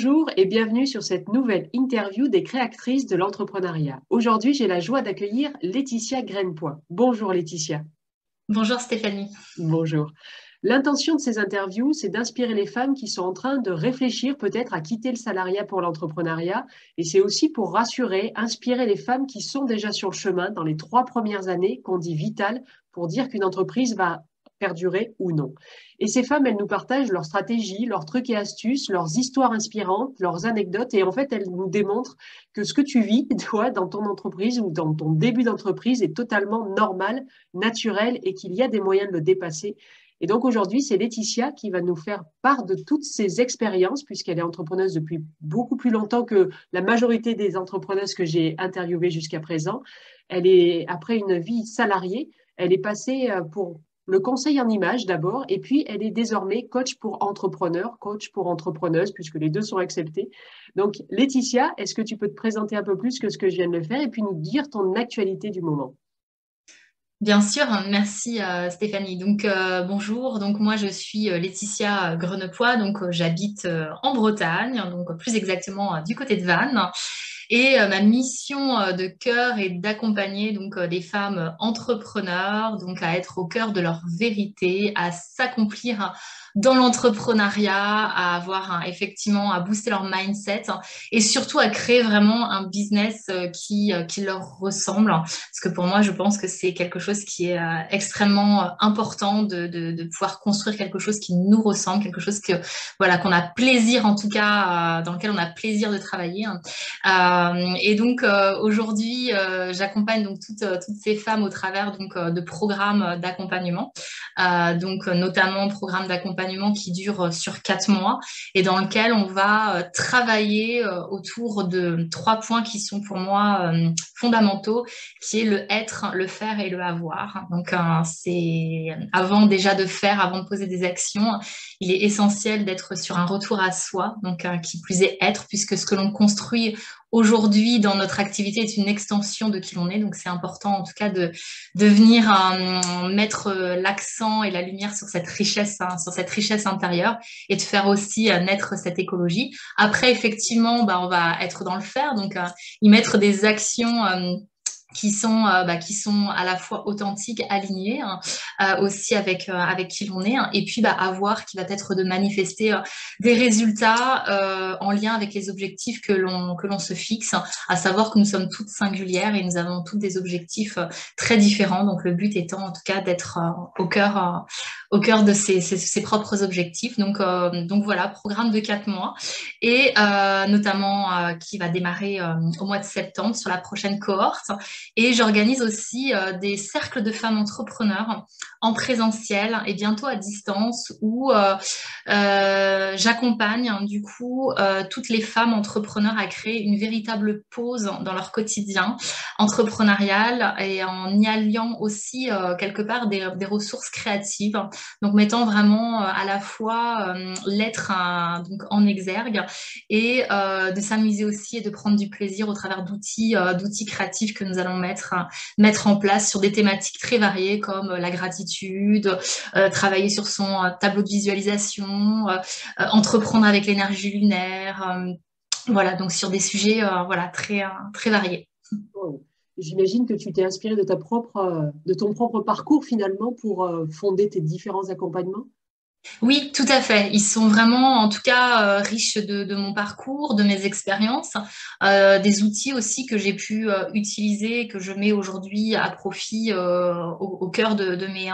Bonjour et bienvenue sur cette nouvelle interview des créatrices de l'entrepreneuriat. Aujourd'hui, j'ai la joie d'accueillir Laetitia Grainepoint. Bonjour Laetitia. Bonjour Stéphanie. Bonjour. L'intention de ces interviews, c'est d'inspirer les femmes qui sont en train de réfléchir peut-être à quitter le salariat pour l'entrepreneuriat. Et c'est aussi pour rassurer, inspirer les femmes qui sont déjà sur le chemin dans les trois premières années qu'on dit vitales pour dire qu'une entreprise va perdurer ou non. Et ces femmes, elles nous partagent leurs stratégies, leurs trucs et astuces, leurs histoires inspirantes, leurs anecdotes. Et en fait, elles nous démontrent que ce que tu vis, toi, dans ton entreprise ou dans ton début d'entreprise est totalement normal, naturel et qu'il y a des moyens de le dépasser. Et donc aujourd'hui, c'est Laetitia qui va nous faire part de toutes ses expériences, puisqu'elle est entrepreneuse depuis beaucoup plus longtemps que la majorité des entrepreneuses que j'ai interviewées jusqu'à présent. Elle est, après une vie salariée, elle est passée euh, pour le conseil en image d'abord, et puis elle est désormais coach pour entrepreneurs, coach pour entrepreneuses, puisque les deux sont acceptés. Donc Laetitia, est-ce que tu peux te présenter un peu plus que ce que je viens de faire, et puis nous dire ton actualité du moment? Bien sûr, merci euh, Stéphanie. Donc euh, bonjour, donc moi je suis euh, Laetitia Grenepoix, donc j'habite en Bretagne, donc plus exactement du côté de Vannes. Et ma mission de cœur est d'accompagner donc les femmes entrepreneurs, donc à être au cœur de leur vérité, à s'accomplir dans l'entrepreneuriat, à avoir effectivement à booster leur mindset et surtout à créer vraiment un business euh, qui, euh, qui leur ressemble. Parce que pour moi, je pense que c'est quelque chose qui est euh, extrêmement important de, de, pouvoir construire quelque chose qui nous ressemble, quelque chose que voilà qu'on a plaisir en tout cas dans lequel on a plaisir de travailler. Euh, et donc aujourd'hui, j'accompagne donc toutes, toutes ces femmes au travers donc de programmes d'accompagnement, donc notamment programmes d'accompagnement qui dure euh, sur quatre mois et dans lequel on va euh, travailler euh, autour de trois points qui sont pour moi fondamentaux, qui est le être, le faire et le avoir. Donc c'est avant déjà de faire, avant de poser des actions, il est essentiel d'être sur un retour à soi, donc qui plus est être, puisque ce que l'on construit aujourd'hui dans notre activité est une extension de qui l'on est. Donc c'est important en tout cas de, de venir euh, mettre euh, l'accent et la lumière sur cette richesse, hein, sur cette richesse intérieure et de faire aussi euh, naître cette écologie. Après effectivement, bah, on va être dans le faire, donc y mettre des actions qui sont euh, bah, qui sont à la fois authentiques, alignés hein, euh, aussi avec euh, avec qui l'on est, hein, et puis bah, avoir qui va être de manifester des résultats en lien avec les objectifs que l'on que l'on se fixe, à savoir que nous sommes toutes singulières et nous avons toutes des objectifs très différents. Donc le but étant en tout cas d'être au cœur au cœur de ses, ses, ses propres objectifs. Donc donc voilà, programme de quatre mois et notamment qui va démarrer au mois de septembre sur la prochaine cohorte et j'organise aussi euh, des cercles de femmes entrepreneurs en présentiel et bientôt à distance où euh, euh, j'accompagne hein, du coup toutes les femmes entrepreneurs à créer une véritable pause dans leur quotidien entrepreneurial et en y alliant aussi quelque part des, des, ressources créatives. Donc mettant vraiment à la fois l'être donc en exergue et de s'amuser aussi et de prendre du plaisir au travers d'outils d'outils créatifs que nous allons mettre, mettre en place sur des thématiques très variées comme la gratitude, euh, travailler sur son euh, tableau de visualisation, euh, entreprendre avec l'énergie lunaire. voilà, donc sur des sujets voilà, très, très variés. J'imagine que tu t'es inspiré de, ta propre, de ton propre parcours finalement pour fonder tes différents accompagnements? Oui, tout à fait. Ils sont vraiment, en tout cas, euh, riches de, mon parcours, de mes expériences, euh, des outils aussi que j'ai pu euh, utiliser, que je mets aujourd'hui à profit au, cœur de, mes,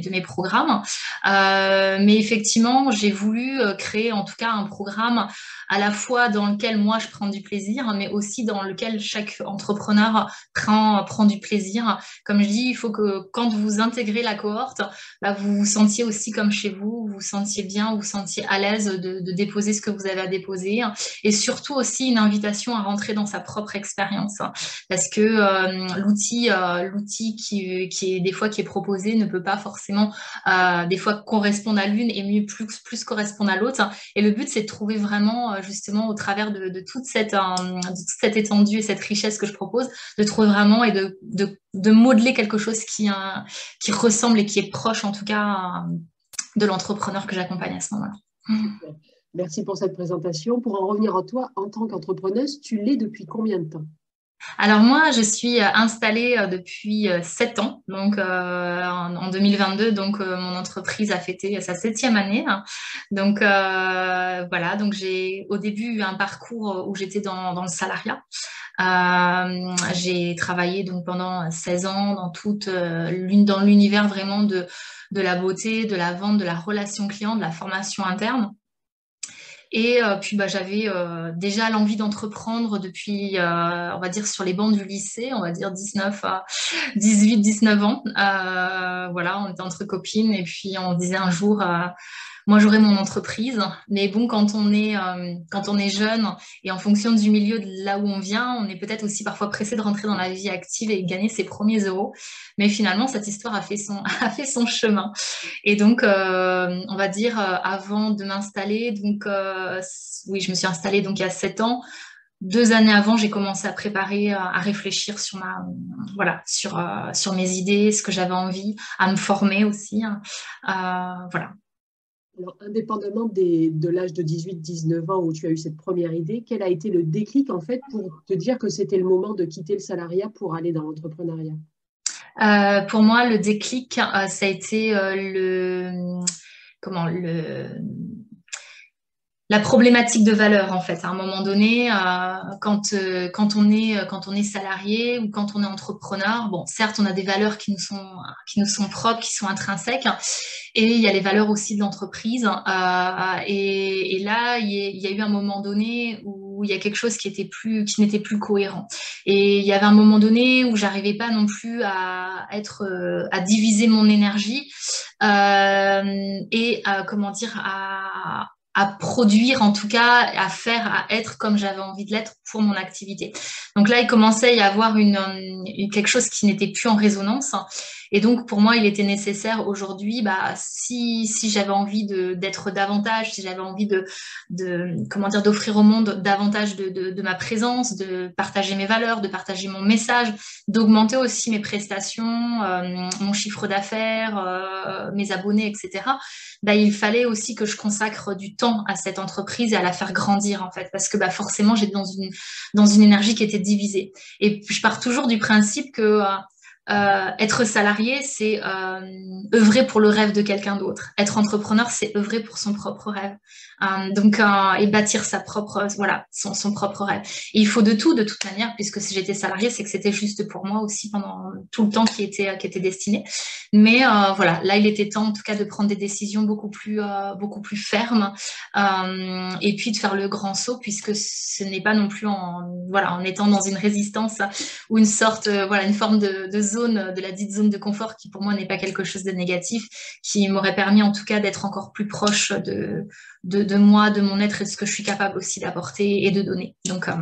de, mes, programmes. mais effectivement, j'ai voulu créer en tout cas un programme à la fois dans lequel moi je prends du plaisir, mais aussi dans lequel chaque entrepreneur prend, prend du plaisir. Comme je dis, il faut que quand vous intégrez la cohorte, bah, vous vous sentiez aussi comme chez vous vous vous sentiez bien, vous vous sentiez à l'aise de, déposer ce que vous avez à déposer. Et surtout aussi une invitation à rentrer dans sa propre expérience. Parce que euh, l'outil, euh, l'outil qui, est des fois qui est proposé ne peut pas forcément euh, des fois correspondre à l'une et mieux plus, plus correspondre à l'autre. Et le but, c'est de trouver vraiment justement au travers de, toute cette, cette étendue et cette richesse que je propose, de trouver vraiment et de, de, de modeler quelque chose qui, qui ressemble et qui est proche en tout cas de l'entrepreneur que j'accompagne à ce moment-là. Merci pour cette présentation. Pour en revenir à toi, en tant qu'entrepreneuse, tu l'es depuis combien de temps? Alors moi, je suis euh, installée euh, depuis euh, sept ans, donc en 2022, donc mon entreprise a fêté sa septième année. Hein. Donc voilà, donc j'ai au début eu un parcours où j'étais dans, le salariat. j'ai travaillé donc pendant 16 ans dans toute dans l'univers vraiment de de la beauté, de la vente, de la relation client, de la formation interne. Et euh, puis bah, j'avais euh, déjà l'envie d'entreprendre depuis, euh, on va dire, sur les bancs du lycée, on va dire 19 à 18, 19 ans. voilà, on était entre copines et puis on disait un jour moi j'aurais mon entreprise. Mais bon, quand on est euh, quand on est jeune et en fonction du milieu de là où on vient, on est peut-être aussi parfois pressé de rentrer dans la vie active et gagner ses premiers euros. Mais finalement, cette histoire a fait son a fait son chemin. Et donc, euh, on va dire euh, avant de m'installer, donc oui, je me suis installée donc il y a sept ans deux années avant, j'ai commencé à préparer, à réfléchir sur ma, voilà, sur, sur mes idées, ce que j'avais envie, à me former aussi. Hein. voilà. Alors, indépendamment de l'âge de 18-19 ans où tu as eu cette première idée, quel a été le déclic en fait pour te dire que c'était le moment de quitter le salariat pour aller dans l'entrepreneuriat? Euh, Pour moi, le déclic, euh, ça a été euh, le comment le la problématique de valeur en fait. À un moment donné, quand, quand, on est, quand on est salarié ou quand on est entrepreneur, bon, certes, on a des valeurs qui nous sont, qui nous sont propres, qui sont intrinsèques, et il y a les valeurs aussi de l'entreprise. Euh, et, là, il y, a, eu un moment donné où il y a quelque chose qui était plus, n'était plus cohérent. Et il y avait un moment donné où j'arrivais pas non plus à être, euh, à diviser mon énergie euh, et à, comment dire à à produire en tout cas, à faire, à être comme j'avais envie de l'être pour mon activité. Donc là, il commençait à y avoir une, quelque chose qui n'était plus en résonance. Et donc, pour moi, il était nécessaire aujourd'hui, bah, si, si j'avais envie d'être davantage, si j'avais envie de, de comment dire, d'offrir au monde davantage de, de, de, ma présence, de partager mes valeurs, de partager mon message, d'augmenter aussi mes prestations, euh, mon chiffre d'affaires, euh, mes abonnés, etc. Bah, il fallait aussi que je consacre du temps à cette entreprise et à la faire grandir, en fait, parce que bah, forcément, j'étais dans une, dans une énergie qui était divisée. Et je pars toujours du principe que euh, euh, être salarié, c'est euh, œuvrer pour le rêve de quelqu'un d'autre. Être entrepreneur, c'est œuvrer pour son propre rêve. Euh, donc, euh, et bâtir sa propre, voilà, son, propre rêve. Il faut de tout, de toute manière, puisque si j'étais salarié, c'est que c'était juste pour moi aussi pendant tout le temps qui était, qui était destiné. Mais euh, voilà, là, il était temps, en tout cas, de prendre des décisions beaucoup plus, beaucoup plus fermes, et puis de faire le grand saut, puisque ce n'est pas non plus en, voilà, en étant dans une résistance ou une sorte, voilà, une forme de, de zone, de la dite zone de confort, qui pour moi n'est pas quelque chose de négatif, qui m'aurait permis en tout cas d'être encore plus proche de, de, moi, de mon être et de ce que je suis capable aussi d'apporter et de donner. Donc, euh,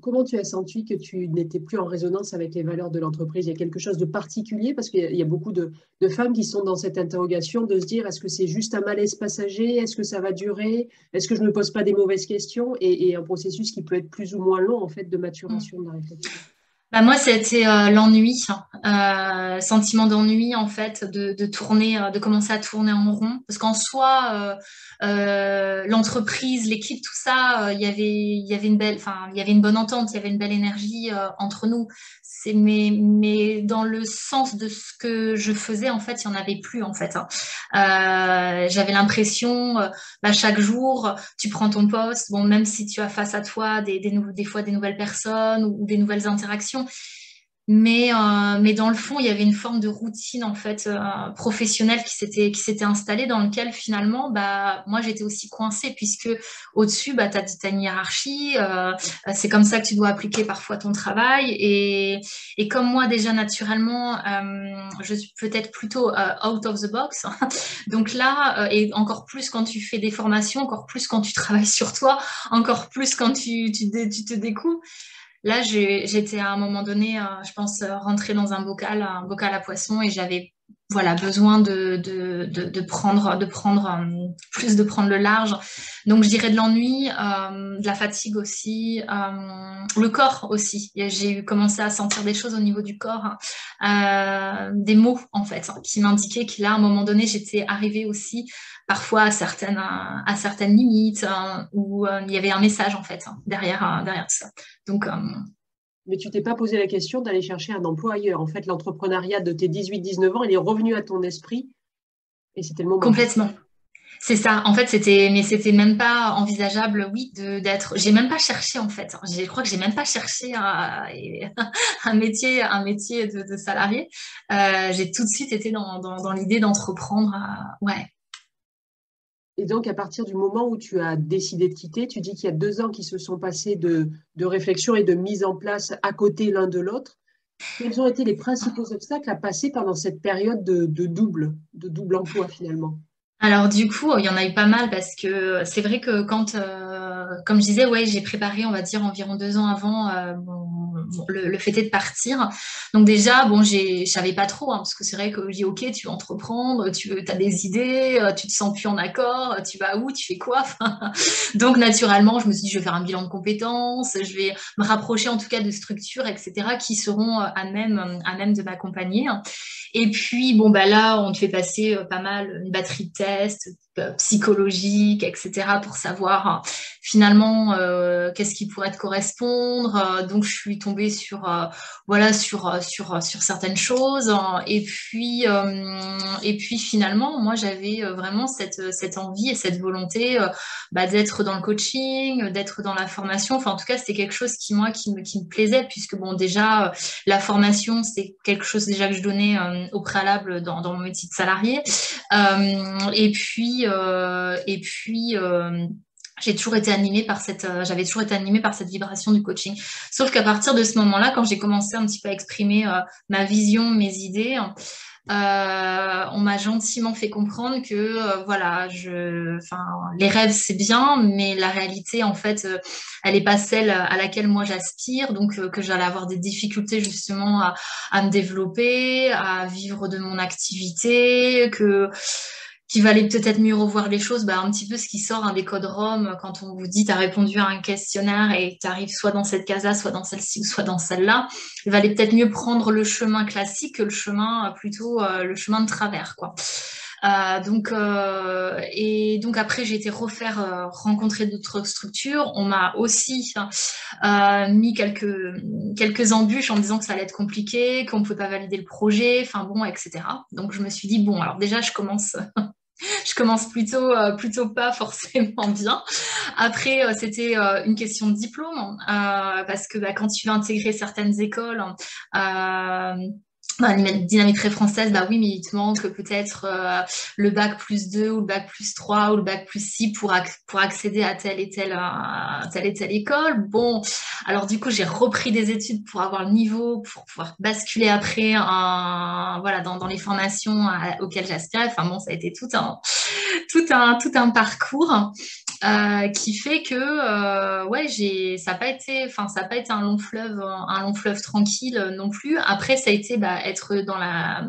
Comment tu as senti que tu n'étais plus en résonance avec les valeurs de l'entreprise? Il y a quelque chose de particulier? Parce qu'il y a beaucoup de, de, femmes qui sont dans cette interrogation de se dire est-ce que c'est juste un malaise passager? Est-ce que ça va durer? Est-ce que je ne me pose pas des mauvaises questions? Et, un processus qui peut être plus ou moins long en fait de maturation de la réflexion bah moi, c'était euh, l'ennui, euh, sentiment d'ennui en fait, de, tourner, euh, de commencer à tourner en rond, parce qu'en soi, l'entreprise, l'équipe, tout ça, il y avait, y avait une belle, enfin, il y avait une bonne entente, il y avait une belle énergie entre nous mais, mais dans le sens de ce que je faisais, en fait, il n'y en avait plus, en fait. Hein. J'avais l'impression, bah, chaque jour, tu prends ton poste, bon, même si tu as face à toi des, des fois des nouvelles personnes ou des nouvelles interactions, mais, euh, mais dans le fond, il y avait une forme de routine en fait euh, professionnelle qui s'était installée dans lequel finalement, bah moi j'étais aussi coincée puisque au-dessus, bah as une hiérarchie, euh, c'est comme ça que tu dois appliquer parfois ton travail et, et comme moi déjà naturellement, je suis peut-être plutôt out of the box. Donc là, et encore plus quand tu fais des formations, encore plus quand tu travailles sur toi, encore plus quand tu tu, tu te découvres Là, j'étais à un moment donné, euh, je pense, euh, rentrée dans un bocal, un bocal à poisson, et j'avais voilà besoin de, de, de, prendre de prendre euh, plus de prendre le large. Donc je dirais de l'ennui de la fatigue aussi le corps aussi. J'ai commencé à sentir des choses au niveau du corps des mots en fait qui m'indiquaient que là à un moment donné j'étais arrivée aussi parfois à certaines, à certaines limites, hein, où il y avait un message en fait hein, derrière, derrière tout ça. Donc, mais tu t'es pas posé la question d'aller chercher un emploi ailleurs. En fait, l'entrepreneuriat de tes 18-19 ans, il est revenu à ton esprit et c'était le moment. Complètement. C'est ça. En fait, c'était, mais c'était même pas envisageable, oui, d'être. J'ai même pas cherché en fait. Je crois que j'ai même pas cherché un, un métier, un métier de, salarié. Euh, j'ai tout de suite été dans, dans, l'idée d'entreprendre. Euh, ouais. Et donc, à partir du moment où tu as décidé de quitter, tu dis qu'il y a deux ans qui se sont passés de, réflexion et de mise en place à côté l'un de l'autre. Quels ont été les principaux obstacles à passer pendant cette période de, de double, de double emploi finalement? Alors du coup, il y en a eu pas mal parce que c'est vrai que quand, euh, comme je disais, ouais, j'ai préparé, on va dire, environ deux ans avant euh, le, le fait de partir. Donc déjà, bon, je savais pas trop, hein, parce que c'est vrai que je dis, ok, tu veux entreprendre, tu veux, as des idées, euh, tu te sens plus en accord, tu vas où, tu fais quoi? Donc naturellement, je me suis dit, je vais faire un bilan de compétences, je vais me rapprocher en tout cas de structures, etc., qui seront à même, à même de m'accompagner. Et puis, bon, bah là, on te fait passer pas mal une batterie de tests, euh, psychologique, etc., pour savoir hein, finalement euh, qu'est-ce qui pourrait te correspondre. Euh, donc, je suis tombée sur voilà sur certaines choses. Hein. et puis et puis finalement, moi, j'avais vraiment cette envie et cette volonté bah, d'être dans le coaching, d'être dans la formation. Enfin, en tout cas, c'était quelque chose qui moi qui me qui me plaisait puisque bon, déjà la formation, c'est quelque chose déjà que je donnais au préalable dans dans mon métier de salarié. et puis euh, et puis euh, j'ai toujours été animée par cette, euh, j'avais toujours été animée par cette vibration du coaching. Sauf qu'à partir de ce moment-là, quand j'ai commencé un petit peu à exprimer ma vision, mes idées, on m'a gentiment fait comprendre que voilà, je, enfin, les rêves c'est bien, mais la réalité en fait, elle n'est pas celle à laquelle moi j'aspire, donc que j'allais avoir des difficultés justement à, à, me développer, à vivre de mon activité, que qu'il valait peut-être mieux revoir les choses, bah, un petit peu ce qui sort hein, des codes ROM quand on vous dit tu as répondu à un questionnaire et tu arrives soit dans cette case-là, soit dans celle-ci ou soit dans celle-là. Il valait peut-être mieux prendre le chemin classique que le chemin euh, plutôt euh, le chemin de travers. quoi. Euh, donc et donc après j'ai été refaire rencontrer d'autres structures. On m'a aussi mis quelques quelques embûches en disant que ça allait être compliqué, qu'on ne pouvait pas valider le projet, enfin bon, etc. Donc je me suis dit bon alors déjà je commence je commence plutôt, euh, plutôt pas forcément bien. Après, euh, c'était euh, une question de diplôme, parce que bah, quand tu veux intégrer certaines écoles, bah, dynamique très française, bah oui, mais il te manque peut-être le bac plus 2 ou le bac plus 3 ou le bac plus 6 pour, pour accéder à telle et telle, telle et telle école. Bon, alors du coup, j'ai repris des études pour avoir le niveau, pour pouvoir basculer après voilà, dans, dans les formations auxquelles j'aspirais. Enfin bon, ça a été tout un, tout un, tout un parcours. Euh, qui fait que euh, ouais j'ai ça n'a pas été enfin ça pas été un long fleuve un long fleuve tranquille non plus. Après ça a été bah, être dans la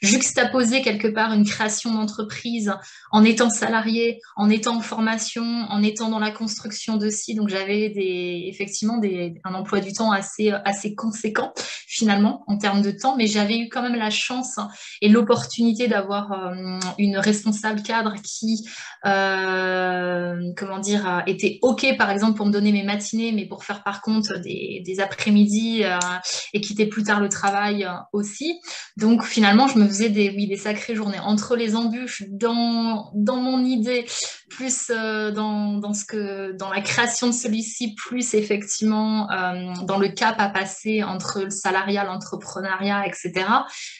juxtaposer quelque part une création d'entreprise en étant salarié en étant en formation en étant dans la construction de sites donc j'avais des effectivement des, un emploi du temps assez assez conséquent finalement en termes de temps. Mais j'avais eu quand même la chance et l'opportunité d'avoir euh, une responsable cadre qui comment dire, était OK, par exemple, pour me donner mes matinées, mais pour faire par contre des, après-midi euh, et quitter plus tard le travail euh, aussi. Donc finalement, je me faisais des, oui, des sacrées journées entre les embûches dans, dans mon idée, plus euh, dans, dans, ce que, dans la création de celui-ci, plus effectivement dans le cap à passer entre le salariat, l'entrepreneuriat, etc.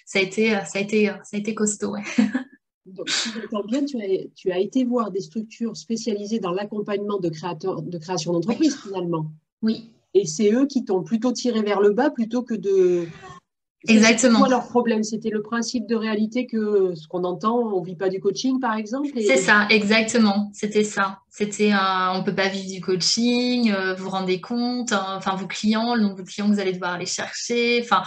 Ça a été, ça a été, ça a été costaud. Donc, si j'entends bien, tu as, tu as, été voir des structures spécialisées dans l'accompagnement de, créateurs, de création d'entreprise, finalement. Oui. Et c'est eux qui t'ont plutôt tiré vers le bas plutôt que de. Exactement. Quoi leur problème? C'était le principe de réalité que ce qu'on entend, on ne vit pas du coaching, par exemple C'est ça, exactement. C'était ça. C'était on ne peut pas vivre du coaching, euh, vous vous rendez compte, hein, enfin, vos clients, le nombre de clients que vous allez devoir aller chercher. Enfin,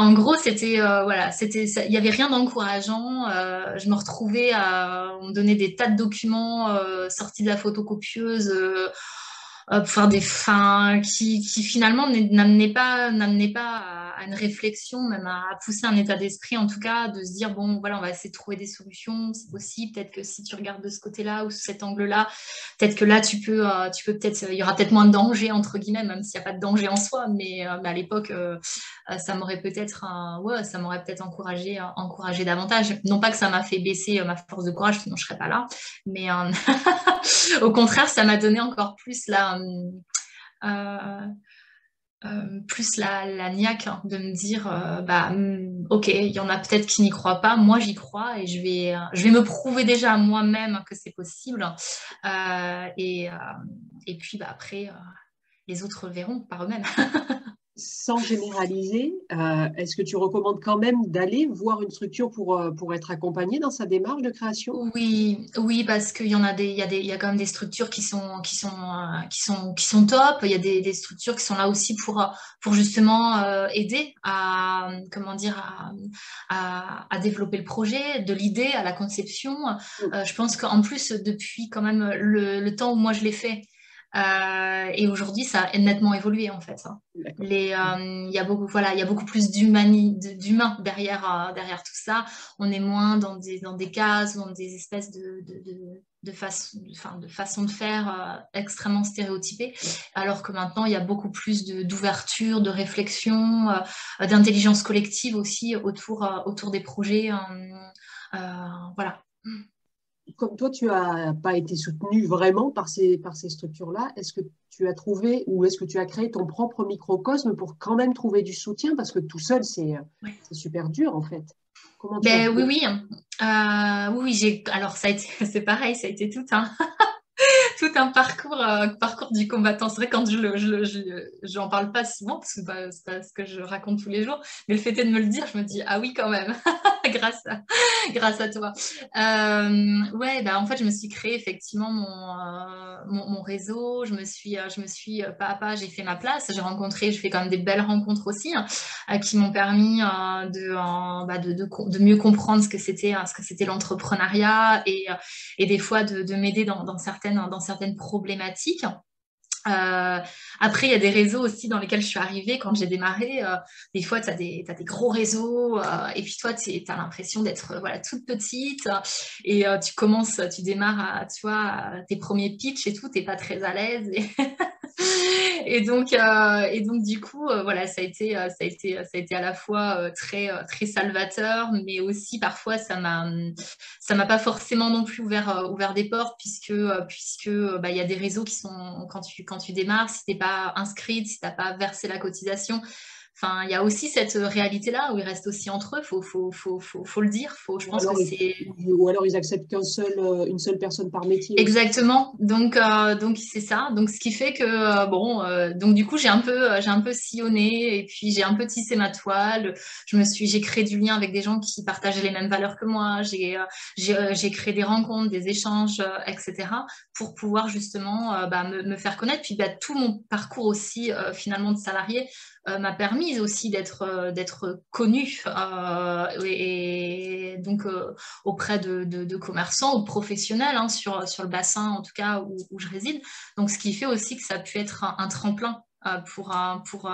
en gros, c'était euh, voilà, c'était, il y avait rien d'encourageant. Euh, je me retrouvais à on me donnait des tas de documents euh, sortis de la photocopieuse pour faire des fins qui, qui finalement n'amenaient pas n'amenaient pas à, une réflexion, même à, pousser un état d'esprit, en tout cas, de se dire, bon, voilà, on va essayer de trouver des solutions, c'est possible, peut-être que si tu regardes de ce côté-là ou sous cet angle-là, peut-être que là, tu peux, tu peux peut-être, il y aura peut-être moins de danger, entre guillemets, même s'il n'y a pas de danger en soi, mais, à l'époque, ça m'aurait peut-être, ça m'aurait peut-être encouragé, encouragé davantage. Non pas que ça m'a fait baisser ma force de courage, sinon je ne serais pas là, mais au contraire, ça m'a donné encore plus la... Euh, euh, plus la, la niaque hein, de me dire euh, bah mm, ok il y en a peut-être qui n'y croient pas moi j'y crois et je vais je vais me prouver déjà à moi-même que c'est possible. Et, et puis bah, après les autres verront par eux-mêmes sans généraliser, euh, est-ce que tu recommandes quand même d'aller voir une structure pour, euh, pour être accompagné dans sa démarche de création? Oui, oui, parce qu'il y en a des, il y a des, il y a quand même des structures qui sont, qui sont, euh, qui sont, qui sont top. Il y a des, des, structures qui sont là aussi pour, pour justement aider à, comment dire, à, à, développer le projet, de l'idée à la conception. Mm. je pense qu'en plus, depuis quand même le, le temps où moi je l'ai fait, euh, et aujourd'hui, ça a nettement évolué en fait. Hein. Euh, il y a beaucoup, voilà, il y a beaucoup plus d'humains derrière, euh, derrière tout ça. On est moins dans des, dans des cases, dans des espèces de, de, de, de, façon, enfin, de façon de faire extrêmement stéréotypées. Alors que maintenant, il y a beaucoup plus d'ouverture, de, réflexion, d'intelligence collective aussi autour, autour des projets. voilà comme toi, tu n'as pas été soutenu vraiment par ces, par ces structures-là, est-ce que tu as trouvé ou est-ce que tu as créé ton propre microcosme pour quand même trouver du soutien? Parce que tout seul, c'est super dur en fait. ben, oui, oui. Euh, oui, j'ai. Alors, ça a été... c'est pareil, ça a été tout un, tout un parcours, euh, parcours du combattant. C'est vrai, quand je n'en je, je, parle pas souvent, parce que c'est pas, ce que je raconte tous les jours, mais le fait est de me le dire, je me dis, ah oui, quand même, grâce, à, grâce à toi. Euh, ouais, bah, en fait, je me suis créé effectivement mon, euh, mon, réseau, je me suis, je me suis pas à pas, j'ai fait ma place, j'ai rencontré, je fais quand même des belles rencontres aussi, hein, qui m'ont permis de, bah, de, de, de, mieux comprendre ce que c'était c'était l'entrepreneuriat et, et des fois de, m'aider dans, certaines, dans certaines problématiques. Euh, après, il y a des réseaux aussi dans lesquels je suis arrivée quand j'ai démarré. Euh, des fois, tu as, des gros réseaux euh, et puis toi, tu as l'impression d'être voilà, toute petite et tu commences, tu démarres à, tu vois, tes premiers pitchs et tout, tu pas très à l'aise. Et et donc, euh, et donc du coup, euh, voilà, ça a été, euh, ça a été, à la fois très, très salvateur, mais aussi parfois ça m'a, ça m'a pas forcément non plus ouvert, des portes puisque, puisque, bah, il y a des réseaux qui sont quand tu, quand tu démarres, si t'es pas inscrite, si t'as pas versé la cotisation, Enfin, il y a aussi cette réalité-là où ils restent aussi entre eux. Faut, faut, faut, faut, le dire. Faut, je pense que c'est. Ou alors ils acceptent qu'une seul, euh, une seule personne par métier. Exactement. Donc, euh, donc c'est ça. Donc, ce qui fait que euh, bon, donc du coup, j'ai un peu, j'ai un peu sillonné et puis j'ai un peu tissé ma toile. Je me suis, j'ai créé du lien avec des gens qui partageaient les mêmes valeurs que moi. J'ai, j'ai, créé des rencontres, des échanges, etc. pour pouvoir justement bah, me, me, faire connaître. Puis bah, tout mon parcours aussi finalement de salarié euh, m'a permis aussi d'être euh, d'être connue euh, et, donc auprès de, commerçants ou de professionnels hein, sur, sur le bassin en tout cas où, où, je réside. Donc ce qui fait aussi que ça a pu être un, tremplin pour, pour,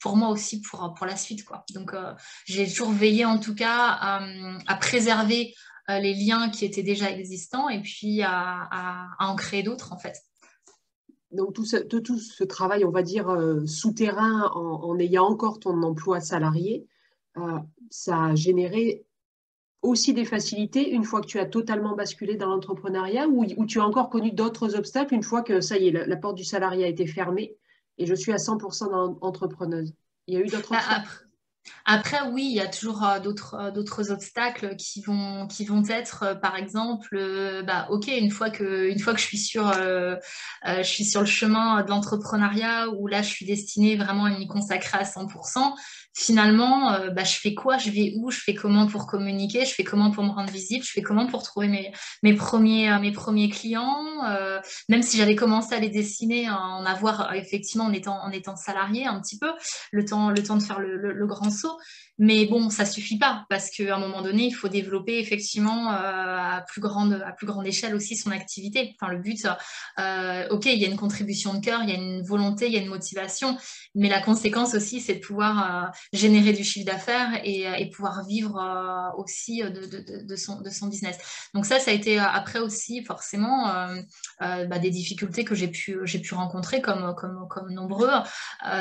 pour moi aussi pour, pour la suite. Quoi. Donc j'ai toujours veillé en tout cas à, préserver les liens qui étaient déjà existants et puis à, à, à en créer d'autres en fait donc tout ce, tout ce, travail, on va dire, euh, souterrain en, ayant encore ton emploi salarié, euh, ça a généré aussi des facilités une fois que tu as totalement basculé dans l'entrepreneuriat ou, tu as encore connu d'autres obstacles une fois que ça y est, la, porte du salarié a été fermée et je suis à 100% entrepreneuse. Il y a eu d'autres bah, obstacles? Après, oui, il y a toujours euh, euh, d'autres obstacles qui vont, qui vont être, euh, par exemple, bah, ok, une fois que, une fois que je suis sur, je suis sur le chemin de l'entrepreneuriat où là, je suis destinée vraiment à m'y consacrer à 100%, finalement, euh, bah, je fais quoi, je vais où, je fais comment pour communiquer, je fais comment pour me rendre visible, je fais comment pour trouver mes, mes, premiers, euh, mes premiers clients, euh, même si j'avais commencé à les dessiner, en avoir effectivement en étant, en étant salarié un petit peu, le temps, le temps de faire le, le grand saut. Mais bon, ça suffit pas parce qu'à un moment donné, il faut développer effectivement euh, à, plus grande, à plus grande échelle aussi son activité. Enfin, le but, euh, ok, il y a une contribution de cœur, il y a une volonté, il y a une motivation, mais la conséquence aussi, c'est de pouvoir, euh, générer du chiffre d'affaires et, pouvoir vivre aussi de, son, de son business. Donc ça, ça a été après aussi forcément bah, des difficultés que j'ai pu, j'ai pu rencontrer comme, comme, comme nombreux.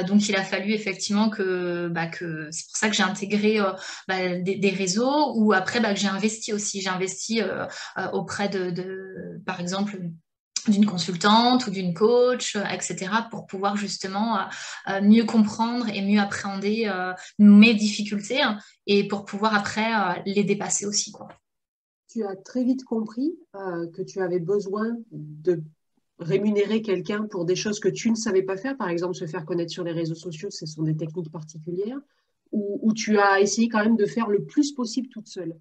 donc il a fallu effectivement que, bah, que c'est pour ça que j'ai intégré bah, des, réseaux ou après que j'ai investi aussi. J'ai investi auprès de, par exemple, d'une consultante ou d'une coach, euh, etc., pour pouvoir justement euh, euh, mieux comprendre et mieux appréhender mes difficultés hein, et pour pouvoir après les dépasser aussi. Quoi. Tu as très vite compris que tu avais besoin de rémunérer quelqu'un pour des choses que tu ne savais pas faire, par exemple se faire connaître sur les réseaux sociaux, ce sont des techniques particulières, ou tu as essayé quand même de faire le plus possible toute seule?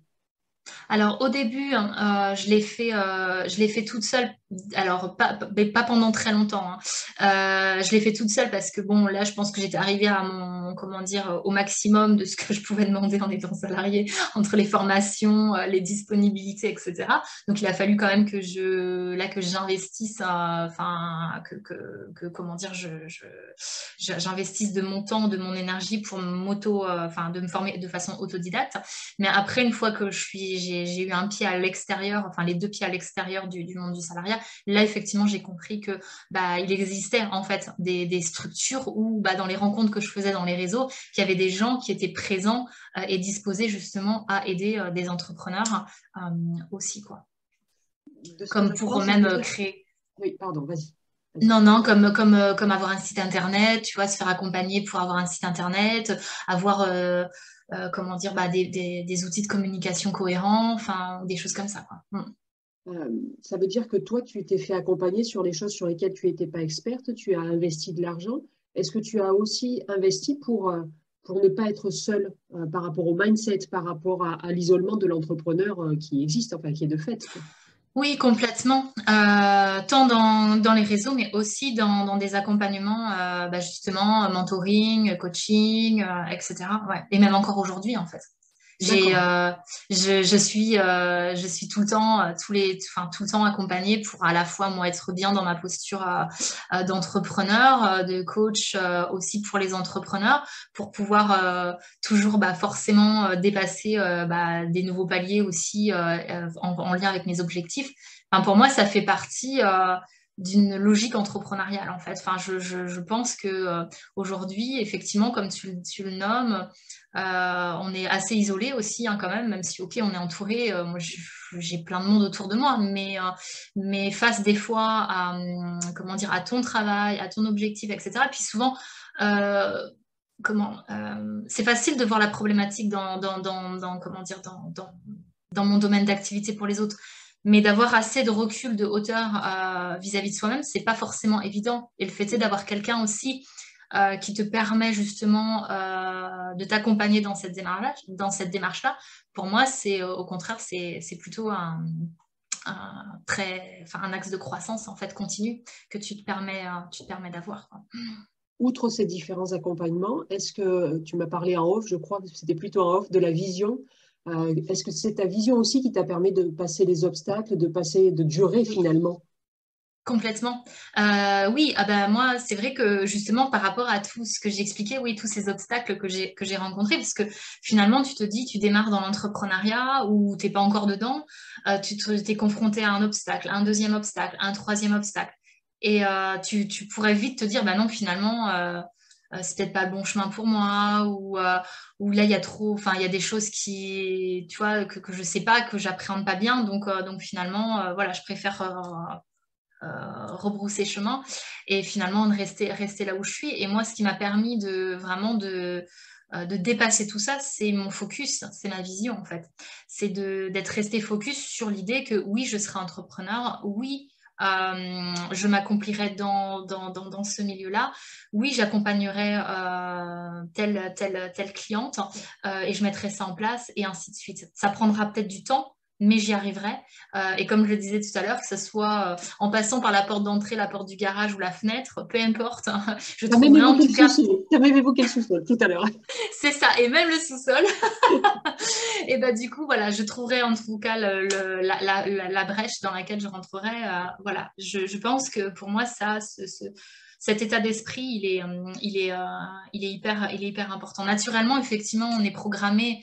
Alors au début, hein, euh, je l'ai fait, euh, je l'ai fait toute seule. Alors pas, mais pas pendant très longtemps. Hein. Euh, je l'ai fait toute seule parce que bon, là, je pense que j'étais arrivée à mon, comment dire, au maximum de ce que je pouvais demander en étant salariée entre les formations, les disponibilités, etc. Donc il a fallu quand même que je, là, que j'investisse, enfin, que, que, comment dire, je, j'investisse de mon temps, de mon énergie pour m'auto, enfin, de me former de façon autodidacte. Mais après, une fois que je suis j'ai eu un pied à l'extérieur, enfin les deux pieds à l'extérieur du, monde du salariat, là effectivement j'ai compris que bah, il existait en fait des, structures où bah, dans les rencontres que je faisais dans les réseaux, qu'il y avait des gens qui étaient présents euh, et disposés justement à aider euh, des entrepreneurs euh, aussi quoi. Comme pour même créer. Oui, pardon, vas-y. Non, non, comme, comme, comme avoir un site internet, tu vois, se faire accompagner pour avoir un site internet, avoir euh, comment dire, bah, des, outils de communication cohérents, enfin, des choses comme ça. Mm. Euh, ça veut dire que toi, tu t'es fait accompagner sur les choses sur lesquelles tu n'étais pas experte, tu as investi de l'argent. Est-ce que tu as aussi investi pour, euh, pour ne pas être seul par rapport au mindset, par rapport à, l'isolement de l'entrepreneur qui existe, enfin qui est de fait oui, complètement. Euh, tant dans, les réseaux, mais aussi dans, des accompagnements, euh, bah, justement, mentoring, coaching, euh, etc. Et même encore aujourd'hui, en fait. J'ai, euh, je, je, suis, euh, je suis tout le temps, euh, tous les, enfin tout le temps accompagnée pour à la fois moi être bien dans ma posture d'entrepreneur, de coach aussi pour les entrepreneurs, pour pouvoir toujours bah, forcément dépasser bah, des nouveaux paliers aussi en, lien avec mes objectifs. Enfin, pour moi, ça fait partie d'une logique entrepreneuriale en fait. Enfin, je, je, je pense que aujourd'hui, effectivement, comme tu, tu le nommes, euh, on est assez isolé aussi hein, quand même, même si ok, on est entouré. Euh, moi, j'ai plein de monde autour de moi, mais euh, face des fois à hum, comment dire à ton travail, à ton objectif, etc. Puis souvent c'est facile de voir la problématique dans, comment dire dans, mon domaine d'activité pour les autres mais d'avoir assez de recul de hauteur vis-à-vis de soi-même c'est pas forcément évident et le fait est d'avoir quelqu'un aussi euh, qui te permet justement euh, de t'accompagner dans cette démarche-là, pour moi, c'est euh, au contraire, c'est plutôt un, très, enfin, un axe de croissance en fait continu que tu te permets, tu te permets d'avoir. Outre ces différents accompagnements, est-ce que tu m'as parlé en off, je crois que c'était plutôt en off de la vision. est-ce que c'est ta vision aussi qui t'a permis de passer les obstacles, de passer, de durer finalement? Complètement. Euh, oui, ah ben moi, c'est vrai que justement par rapport à tout ce que j'ai expliqué, oui, tous ces obstacles que j'ai que j'ai rencontrés, parce que finalement, tu te dis, tu démarres dans l'entrepreneuriat ou tu n'es pas encore dedans, euh, tu t'es confronté à un obstacle, un deuxième obstacle, un troisième obstacle, et euh, tu, tu, pourrais vite te dire, bah non, finalement, euh, c'est peut-être pas le bon chemin pour moi, ou, ou là il y a trop, enfin il y a des choses qui, tu vois, que, que je sais pas, que j'appréhende pas bien, donc donc finalement, voilà, je préfère euh, rebrousser chemin et finalement de rester, rester là où je suis. Et moi, ce qui m'a permis de vraiment de, euh, de dépasser tout ça, c'est mon focus, c'est ma vision en fait. C'est d'être resté focus sur l'idée que oui, je serai entrepreneur, oui, euh, je m'accomplirai dans, dans, dans, ce milieu-là. Oui, j'accompagnerai telle, telle, telle cliente et je mettrai ça en place et ainsi de suite. Ça prendra peut-être du temps, mais j'y arriverai. Euh, et comme je le disais tout à l'heure, que ce soit euh, en passant par la porte d'entrée, la porte du garage ou la fenêtre, peu importe, hein, je trouverai en tout cas... Tu avais évoqué le sous-sol tout à l'heure. C'est ça, et même le sous-sol. et bah du coup, voilà, je trouverai en tout cas le, la, la, la, brèche dans laquelle je rentrerai. Euh, voilà, je, je, pense que pour moi, ça, ce, ce cet état d'esprit, il est, il, est, il, est hyper, il est hyper important. Naturellement, effectivement, on est programmé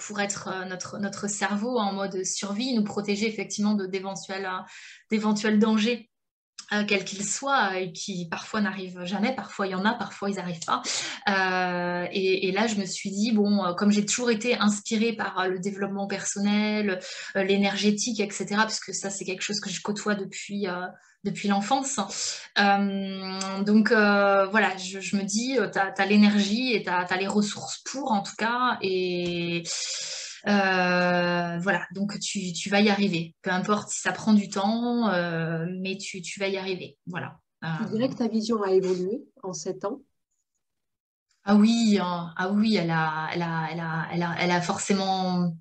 pour être notre, notre cerveau en mode survie, nous protéger effectivement d'éventuels dangers euh, quel qu'il soit, et qui parfois n'arrivent jamais, parfois il y en a, parfois ils n'arrivent pas. Euh, et, là, je me suis dit, bon, euh, comme j'ai toujours été inspirée par le développement personnel, l'énergétique, etc., parce que ça, c'est quelque chose que je côtoie depuis, depuis l'enfance. donc voilà, je, me dis, tu as, l'énergie et tu as, as, les ressources pour, en tout cas, et euh, voilà, donc tu, vas y arriver. Peu importe si ça prend du temps, euh, mais tu, vas y arriver. Voilà. Tu dirais que ta vision a évolué en sept ans? Ah oui, hein. ah oui, elle a, elle a, elle a, forcément.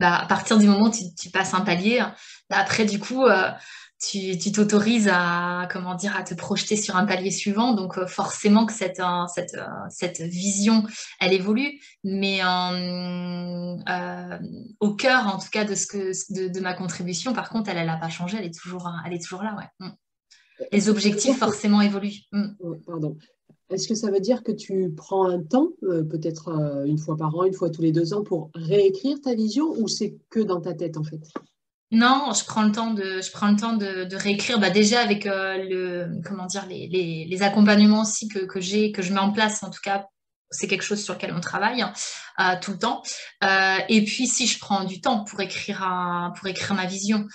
Bah, à partir du moment où tu, passes un palier, bah, après du coup, euh, tu t'autorises à comment dire à te projeter sur un palier suivant. Donc euh, forcément que cette, cette, euh, cette vision elle évolue. Mais euh, au cœur en tout cas de ce que de, ma contribution par contre elle n'a pas changé. Elle est toujours elle est toujours là ouais. Mm. les objectifs forcément évoluent. Mm. pardon. Est-ce que ça veut dire que tu prends un temps, peut-être une fois par an, une fois tous les deux ans, pour réécrire ta vision ou c'est que dans ta tête en fait? Non, je prends le temps de, je prends le temps de, réécrire. Bah déjà avec euh, le, comment dire, les, accompagnements aussi que, que j'ai, que je mets en place en tout cas c'est quelque chose sur lequel on travaille euh, tout le temps. Euh, et puis, si je prends du temps pour écrire, pour écrire ma vision,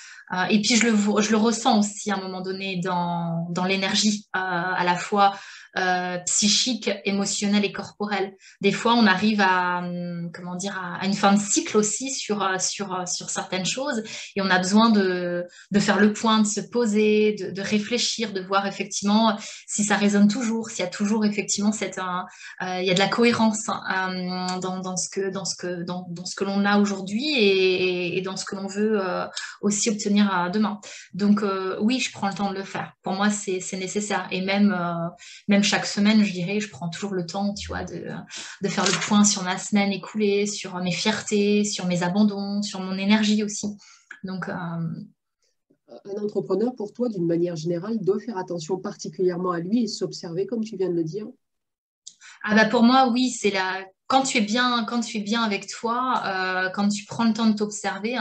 et puis je le, je le ressens aussi à un moment donné dans, dans l'énergie, à la fois euh, psychique, émotionnel et corporel. Des fois, on arrive à, hum, comment dire, à, une fin de cycle aussi sur, euh, sur, euh, sur certaines choses et on a besoin de, de faire le point, de se poser, de, de, réfléchir, de voir effectivement si ça résonne toujours, s'il y a toujours effectivement cette, il y a de la cohérence dans, dans, ce que, dans ce que, dans, dans ce que l'on a aujourd'hui et, et, dans ce que l'on veut aussi obtenir demain. Donc oui, je prends le temps de le faire. Pour moi, c'est nécessaire et même, même chaque semaine, je dirais, je prends toujours le temps, tu vois, de, de faire le point sur ma semaine écoulée, sur mes fiertés, sur mes abandons, sur mon énergie aussi. Donc, euh, un entrepreneur, pour toi, d'une manière générale, doit faire attention particulièrement à lui et s'observer, comme tu viens de le dire ah bah pour moi, oui, c'est la quand tu es bien, quand tu es bien avec toi, euh, quand tu prends le temps de t'observer,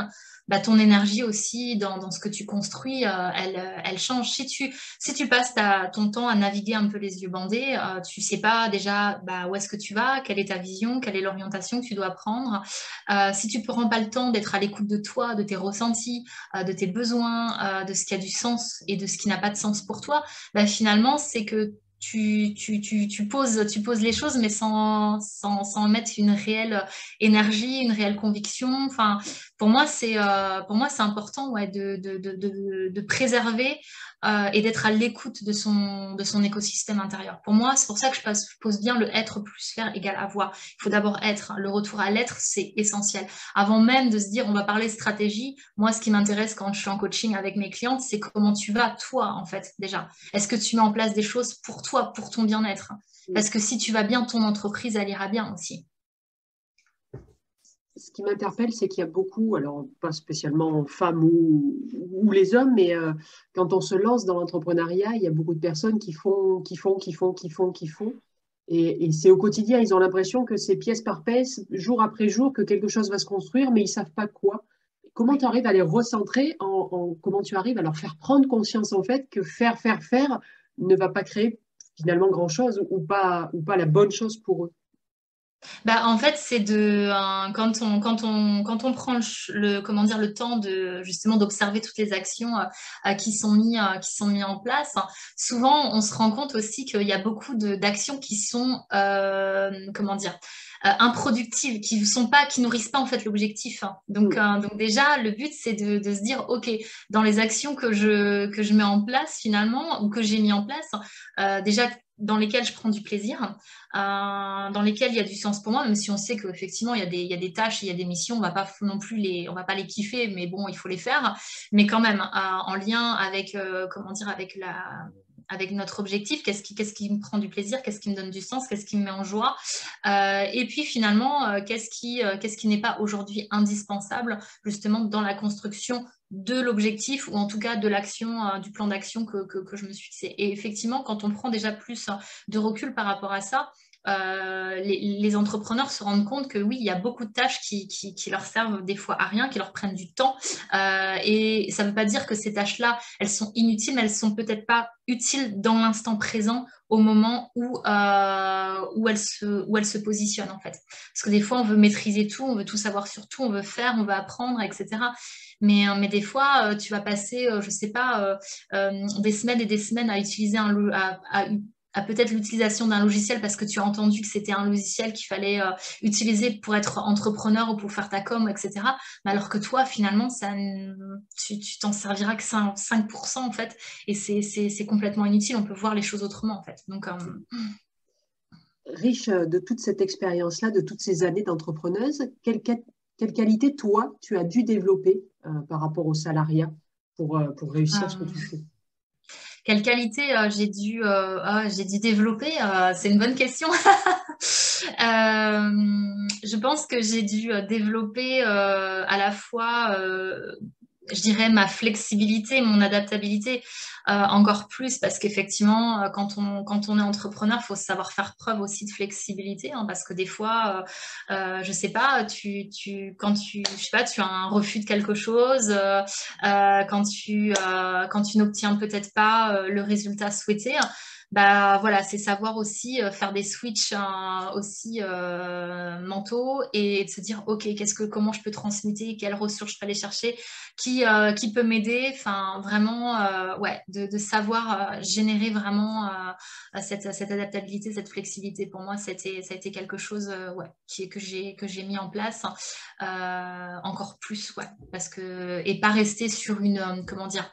bah, ton énergie aussi dans, ce que tu construis, euh, elle, elle, change. Si tu, si tu passes ta, ton temps à naviguer un peu les yeux bandés, euh, tu sais pas déjà bah, où est-ce que tu vas, quelle est ta vision, quelle est l'orientation que tu dois prendre. Euh, si tu ne prends pas le temps d'être à l'écoute de toi, de tes ressentis, euh, de tes besoins, de ce qui a du sens et de ce qui n'a pas de sens pour toi, bah, finalement, c'est que tu, tu, tu, tu, poses, tu poses les choses, mais sans, sans, sans, mettre une réelle énergie, une réelle conviction. Enfin, pour moi, c'est euh, pour moi c'est important ouais, de, de, de, de préserver euh, et d'être à l'écoute de son, de son écosystème intérieur. Pour moi, c'est pour ça que je, pose bien le être plus faire égal avoir. Il faut d'abord être. Le retour à l'être, c'est essentiel. Avant même de se dire on va parler stratégie, moi, ce qui m'intéresse quand je suis en coaching avec mes clientes, c'est comment tu vas, toi, en fait, déjà. Est-ce que tu mets en place des choses pour toi, pour ton bien-être? Parce que si tu vas bien, ton entreprise, elle ira bien aussi ce qui m'interpelle, c'est qu'il y a beaucoup, alors pas spécialement femmes ou, les hommes, mais euh, quand on se lance dans l'entrepreneuriat, il y a beaucoup de personnes qui font, qui font, qui font, qui font, qui font. Et, c'est au quotidien, ils ont l'impression que c'est pièce par pièce, jour après jour, que quelque chose va se construire, mais ils ne savent pas quoi. Comment tu arrives à les recentrer en, comment tu arrives à leur faire prendre conscience en fait que faire, faire, faire ne va pas créer finalement grand chose ou pas, ou pas la bonne chose pour eux? Bah, en fait, c'est de quand on quand on quand on prend le, comment dire le temps de justement d'observer toutes les actions euh, qui sont mis euh, qui sont mis en place. souvent, on se rend compte aussi qu'il y a beaucoup d'actions qui sont euh, comment dire improductives, qui sont pas qui nourrissent pas en fait l'objectif. Donc donc déjà, le but c'est de, de, se dire ok dans les actions que je que je mets en place finalement ou que j'ai mis en place déjà dans lesquelles je prends du plaisir, euh, dans lesquelles il y a du sens pour moi, même si on sait qu'effectivement il, il y a des tâches, il y a des missions, on va pas non plus les, on va pas les kiffer, mais bon, il faut les faire. Mais quand même, euh, en lien avec, euh, comment dire, avec la, avec notre objectif, qu'est-ce qui, qu'est-ce qui me prend du plaisir, qu'est-ce qui me donne du sens, qu'est-ce qui me met en joie, et puis finalement, qu'est-ce qui, qu'est-ce qui n'est pas aujourd'hui indispensable justement dans la construction de l'objectif ou en tout cas de l'action, du plan d'action que, que, je me suis fixé. Et effectivement, quand on prend déjà plus de recul par rapport à ça, euh, les, entrepreneurs se rendent compte que oui, il y a beaucoup de tâches qui, leur servent des fois à rien, qui leur prennent du temps. Euh, et ça ne veut pas dire que ces tâches-là, elles sont inutiles, mais elles sont peut-être pas utiles dans l'instant présent au moment où, euh, où, elles se, où elles se positionnent en fait. Parce que des fois, on veut maîtriser tout, on veut tout savoir sur tout, on veut faire, on veut apprendre, etc. Mais, mais des fois, tu vas passer, je ne sais pas, des semaines et des semaines à utiliser un, à, peut-être l'utilisation d'un logiciel parce que tu as entendu que c'était un logiciel qu'il fallait euh, utiliser pour être entrepreneur ou pour faire ta com, etc. Mais alors que toi, finalement, ça, tu t'en serviras que 5%, 5% en fait, et c'est complètement inutile. On peut voir les choses autrement en fait. Donc, euh, Riche de toute cette expérience-là, de toutes ces années d'entrepreneuse, quelle, quelle, qualité, toi, tu as dû développer euh, par rapport au salariat pour, pour réussir ce que tu fais quelle qualité euh, j'ai dû, euh, ah, j'ai dû développer euh, C'est une bonne question. je pense que j'ai dû développer à la fois je dirais, ma flexibilité, mon adaptabilité euh, encore plus parce qu'effectivement, euh, quand on, quand on est entrepreneur, il faut savoir faire preuve aussi de flexibilité hein, parce que des fois, euh, je sais pas, tu, tu, quand tu, je sais pas, tu as un refus de quelque chose, quand tu, quand tu n'obtiens peut-être pas le résultat souhaité, bah voilà, c'est savoir aussi euh, faire des switches hein, aussi euh, mentaux et de se dire ok, qu'est-ce que comment je peux transmuter, quelles ressources je peux aller chercher, qui euh, qui peut m'aider, enfin vraiment ouais, de, de savoir générer vraiment cette, cette adaptabilité, cette flexibilité. Pour moi, c'était ça a été quelque chose ouais, qui que j'ai que j'ai mis en place encore plus ouais, parce que et pas rester sur une comment dire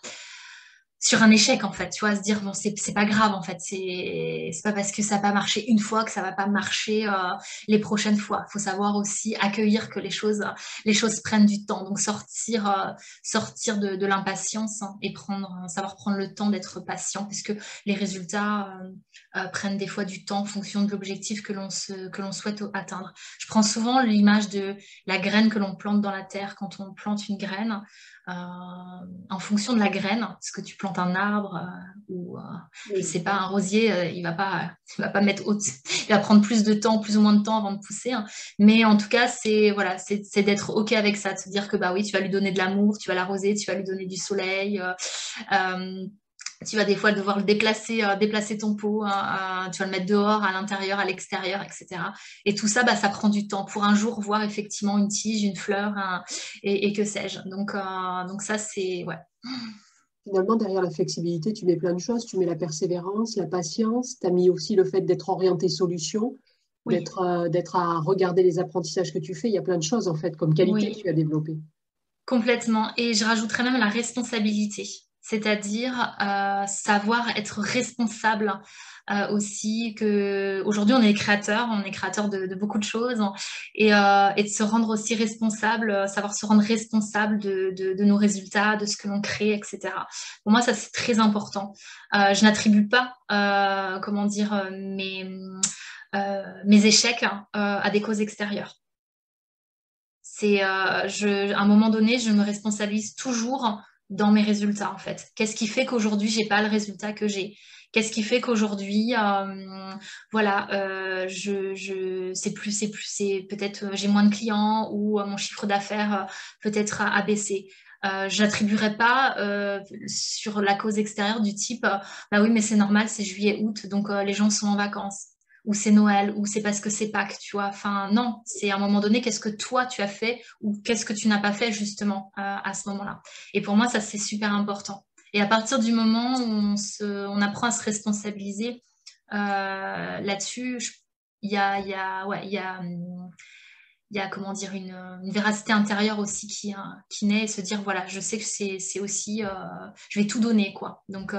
sur un échec en fait, tu vois, se dire bon c'est pas grave en fait, c'est pas parce que ça n'a pas marché une fois que ça va pas marcher euh, les prochaines fois. Faut savoir aussi accueillir que les choses les choses prennent du temps, donc sortir euh, sortir de, l'impatience hein, et prendre savoir prendre le temps d'être patient puisque les résultats euh, prennent des fois du temps en fonction de l'objectif que l'on que l'on souhaite atteindre. Je prends souvent l'image de la graine que l'on plante dans la terre quand on plante une graine. Euh, en fonction de la graine, ce que tu plantes un arbre euh, ou, euh, je sais pas, un rosier, il va pas, va pas mettre haute, il va prendre plus de temps, plus ou moins de temps avant de pousser. Hein. Mais en tout cas, c'est voilà, c'est d'être ok avec ça, de se dire que bah oui, tu vas lui donner de l'amour, tu vas l'arroser, tu vas lui donner du soleil tu vas des fois devoir le déplacer, euh, déplacer ton pot, hein, euh, tu vas le mettre dehors, à l'intérieur, à l'extérieur, etc. Et tout ça, bah, ça prend du temps pour un jour voir effectivement une tige, une fleur et, que sais-je. Donc, euh, donc ça, c'est... Ouais. Finalement, derrière la flexibilité, tu mets plein de choses. Tu mets la persévérance, la patience. Tu as mis aussi le fait d'être orienté solution, d'être à regarder les apprentissages que tu fais. Il y a plein de choses, en fait, comme qualité que tu as développées. Complètement. Et je rajouterais même la responsabilité c'est-à-dire euh, savoir être responsable euh, aussi que aujourd'hui on est créateur, on est créateur de, beaucoup de choses et, euh, et, de se rendre aussi responsable, savoir se rendre responsable de, nos résultats, de ce que l'on crée, etc. Pour moi ça c'est très important. je n'attribue pas, comment dire, mes, échecs hein, à des causes extérieures. C'est, à un moment donné, je me responsabilise toujours dans mes résultats en fait. Qu'est-ce qui fait qu'aujourd'hui j'ai pas le résultat que j'ai? Qu'est-ce qui fait qu'aujourd'hui, euh, voilà, euh, je, c'est plus, c'est plus, c'est peut-être euh, j'ai moins de clients ou mon chiffre d'affaires peut-être a, baissé. je n'attribuerai pas sur la cause extérieure du type, bah oui, mais c'est normal, c'est juillet, août, donc les gens sont en vacances ou c'est Noël, ou c'est parce que c'est Pâques, tu vois. Enfin, non, c'est à un moment donné, qu'est-ce que toi tu as fait ou qu'est-ce que tu n'as pas fait justement euh, à ce moment-là. Et pour moi, ça, c'est super important. Et à partir du moment où on, se, on apprend à se responsabiliser euh, là-dessus, il y a, y a, ouais, y a, il y a comment dire une, véracité intérieure aussi qui, qui naît et se dire voilà je sais que c'est aussi euh, je vais tout donner quoi donc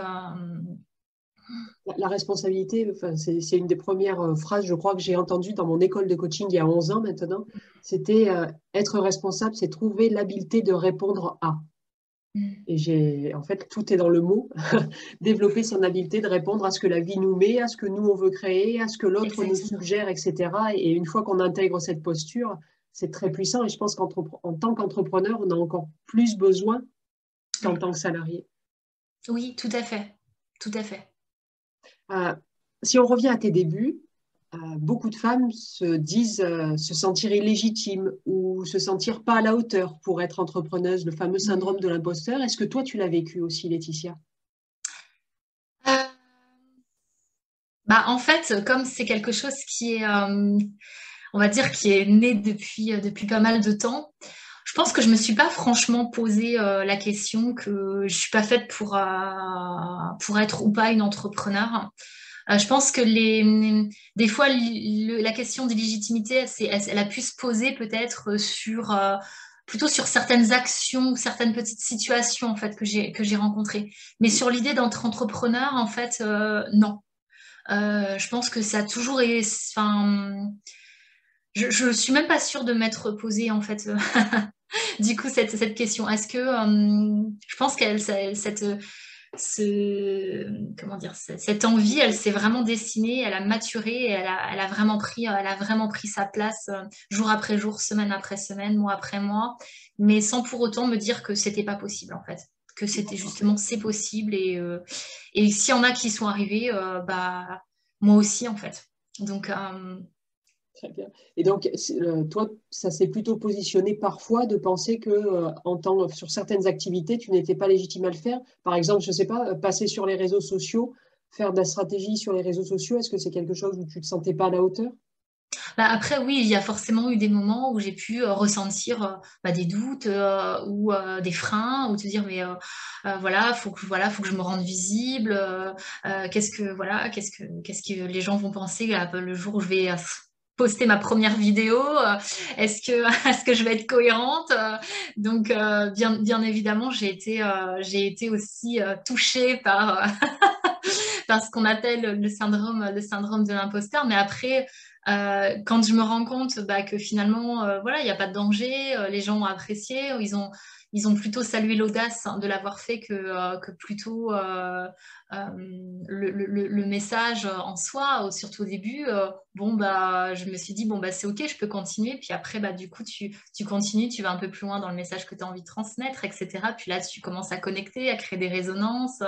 la responsabilité, c'est une des premières euh, phrases, je crois, que j'ai entendues dans mon école de coaching il y a 11 ans maintenant. C'était euh, être responsable, c'est trouver l'habileté de répondre à. Mm. Et j'ai, en fait, tout est dans le mot, développer son habileté de répondre à ce que la vie nous met, à ce que nous on veut créer, à ce que l'autre nous suggère, etc. Et une fois qu'on intègre cette posture, c'est très puissant. Et je pense qu'en tant qu'entrepreneur, on a encore plus besoin qu'en tant que salarié. Oui, tout à fait. Tout à fait. Euh, si on revient à tes débuts, euh, beaucoup de femmes se disent euh, se sentir illégitimes ou se sentir pas à la hauteur pour être entrepreneuse, le fameux syndrome de l'imposteur. Est-ce que toi, tu l'as vécu aussi, Laetitia? Bah, En fait, comme c'est quelque chose qui est, on va dire, qui est né depuis, depuis pas mal de temps, pense que je me suis pas franchement posé la question que je suis pas faite pour, pour être ou pas une entrepreneur. Euh, je pense que les, des fois, la question d'illégitimité, elle, elle, a pu se poser peut-être sur euh, plutôt sur certaines actions certaines petites situations en fait que j'ai que j'ai rencontrées. Mais sur l'idée d'être entrepreneur, en fait, euh, non. je pense que ça a toujours été. Enfin, je, ne suis même pas sûre de m'être posée en fait. du coup, cette, cette question. Est-ce que je pense qu'elle cette ce, comment dire, cette envie, elle s'est vraiment dessinée, elle a maturé, elle a, elle a, vraiment pris, elle a vraiment pris sa place euh, jour après jour, semaine après semaine, mois après mois, mais sans pour autant me dire que c'était pas possible en fait, que c'était justement c'est possible et, euh, et s'il y en a qui sont arrivés, euh, bah moi aussi en fait. Donc Très bien. Et donc, euh, toi, ça s'est plutôt positionné parfois de penser que euh, en sur certaines activités, tu n'étais pas légitime à le faire. Par exemple, je ne sais pas, euh, passer sur les réseaux sociaux, faire de la stratégie sur les réseaux sociaux, est-ce que c'est quelque chose où tu ne te sentais pas à la hauteur? Bah après, oui, il y a forcément eu des moments où j'ai pu ressentir bah, des doutes ou des freins, ou te dire mais voilà, faut que voilà, faut que je me rende visible. qu'est-ce que voilà, qu'est-ce que qu'est-ce que les gens vont penser le jour où je vais poster ma première vidéo euh, Est-ce que, est que je vais être cohérente euh, Donc, euh, bien, bien évidemment, j'ai été, j'ai été aussi touchée par, par ce qu'on appelle le syndrome, le syndrome de l'imposteur. Mais après, quand je me rends compte bah, que finalement, voilà, il n'y a pas de danger, les gens ont apprécié, ils ont, ils ont plutôt salué l'audace de l'avoir fait que, euh, que plutôt euh, euh, le, message en soi, surtout au début. bon, bah, je me suis dit, bon, bah, c'est OK, je peux continuer. Puis après, bah, du coup, tu, tu continues, tu vas un peu plus loin dans le message que tu as envie de transmettre, etc. Puis là, tu commences à connecter, à créer des résonances.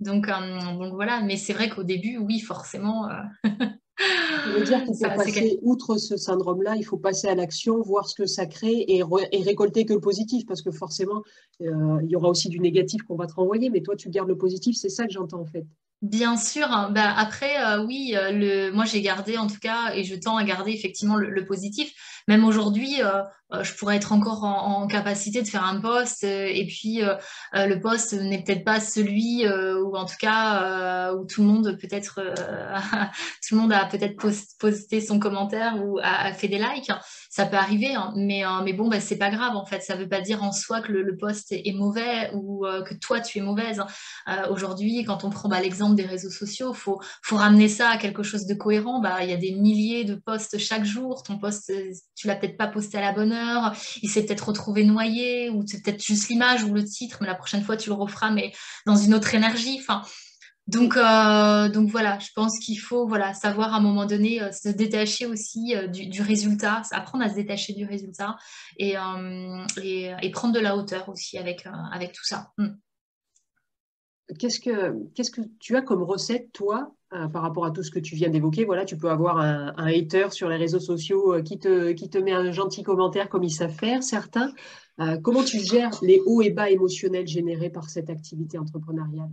Donc, donc voilà, mais c'est vrai qu'au début, oui, forcément. Ça veut dire qu'il faut passer outre ce syndrome-là, il faut passer à l'action, voir ce que ça crée et, récolter que le positif, parce que forcément, euh, il y aura aussi du négatif qu'on va te renvoyer, mais toi, tu gardes le positif, c'est ça que j'entends en fait. Bien sûr. Hein. Bah, après, euh, oui, euh, le, moi j'ai gardé en tout cas, et je tends à garder effectivement le, positif. Même aujourd'hui, euh, je pourrais être encore en, capacité de faire un poste, et puis le poste n'est peut-être pas celui où en tout cas où tout le monde peut-être tout le monde a peut-être posté son commentaire ou a, fait des likes. Ça peut arriver, hein. mais mais bon, bah, c'est pas grave en fait. Ça veut pas dire en soi que le, poste est, mauvais ou que toi tu es mauvaise. Hein. aujourd'hui, quand on prend bah, l'exemple des réseaux sociaux, il faut, faut, ramener ça à quelque chose de cohérent. Bah, il y a des milliers de posts chaque jour. Ton post, tu l'as peut-être pas posté à la bonne heure. Il s'est peut-être retrouvé noyé ou c'est peut-être juste l'image ou le titre, mais la prochaine fois, tu le referas, mais dans une autre énergie. Donc, euh, donc voilà, je pense qu'il faut voilà, savoir à un moment donné euh, se détacher aussi euh, du, résultat, apprendre à se détacher du résultat et, prendre de la hauteur aussi avec, tout ça. Hmm qu'est-ce que, tu as comme recette, toi, par rapport à tout ce que tu viens d'évoquer? Voilà, tu peux avoir un, hater sur les réseaux sociaux qui, te, qui te met un gentil commentaire comme ils savent faire, certains. Comment tu gères les hauts et bas émotionnels générés par cette activité entrepreneuriale?